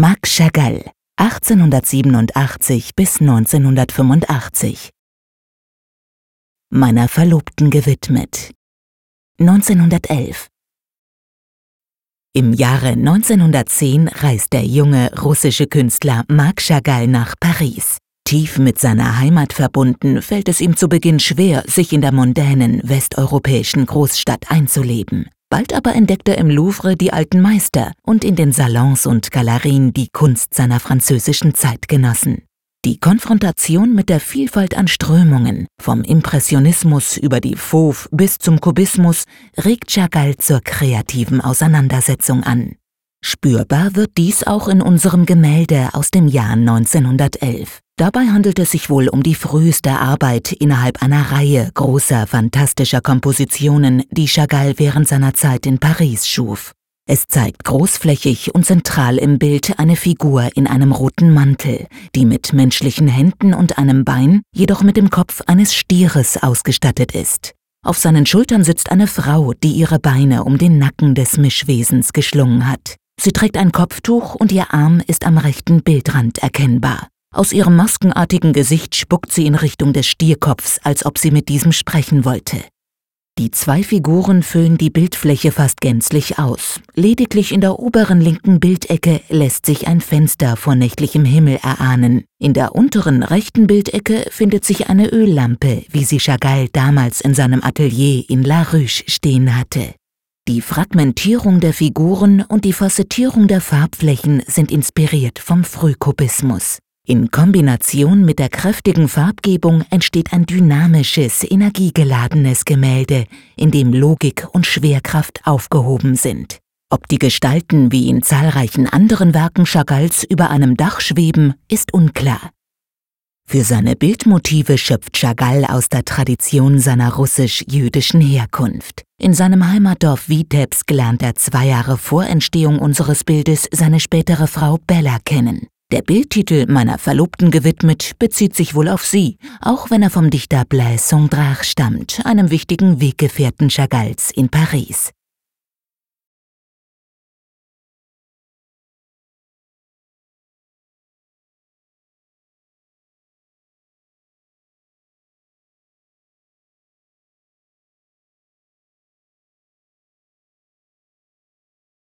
Max Chagall, 1887 bis 1985. Meiner Verlobten gewidmet. 1911. Im Jahre 1910 reist der junge russische Künstler Marc Chagall nach Paris. Tief mit seiner Heimat verbunden, fällt es ihm zu Beginn schwer, sich in der mondänen westeuropäischen Großstadt einzuleben. Bald aber entdeckt er im Louvre die alten Meister und in den Salons und Galerien die Kunst seiner französischen Zeitgenossen. Die Konfrontation mit der Vielfalt an Strömungen, vom Impressionismus über die Fauve bis zum Kubismus, regt Chagall zur kreativen Auseinandersetzung an. Spürbar wird dies auch in unserem Gemälde aus dem Jahr 1911. Dabei handelt es sich wohl um die früheste Arbeit innerhalb einer Reihe großer, fantastischer Kompositionen, die Chagall während seiner Zeit in Paris schuf. Es zeigt großflächig und zentral im Bild eine Figur in einem roten Mantel, die mit menschlichen Händen und einem Bein, jedoch mit dem Kopf eines Stieres ausgestattet ist. Auf seinen Schultern sitzt eine Frau, die ihre Beine um den Nacken des Mischwesens geschlungen hat. Sie trägt ein Kopftuch und ihr Arm ist am rechten Bildrand erkennbar. Aus ihrem maskenartigen Gesicht spuckt sie in Richtung des Stierkopfs, als ob sie mit diesem sprechen wollte. Die zwei Figuren füllen die Bildfläche fast gänzlich aus. Lediglich in der oberen linken Bildecke lässt sich ein Fenster vor nächtlichem Himmel erahnen. In der unteren rechten Bildecke findet sich eine Öllampe, wie sie Chagall damals in seinem Atelier in La Ruche stehen hatte. Die Fragmentierung der Figuren und die Facettierung der Farbflächen sind inspiriert vom Frühkubismus. In Kombination mit der kräftigen Farbgebung entsteht ein dynamisches, energiegeladenes Gemälde, in dem Logik und Schwerkraft aufgehoben sind. Ob die Gestalten wie in zahlreichen anderen Werken Chagalls über einem Dach schweben, ist unklar. Für seine Bildmotive schöpft Chagall aus der Tradition seiner russisch-jüdischen Herkunft. In seinem Heimatdorf Vitebsk lernt er zwei Jahre vor Entstehung unseres Bildes seine spätere Frau Bella kennen. Der Bildtitel meiner Verlobten gewidmet bezieht sich wohl auf sie, auch wenn er vom Dichter Blaise Sondrach stammt, einem wichtigen Weggefährten Chagalls in Paris.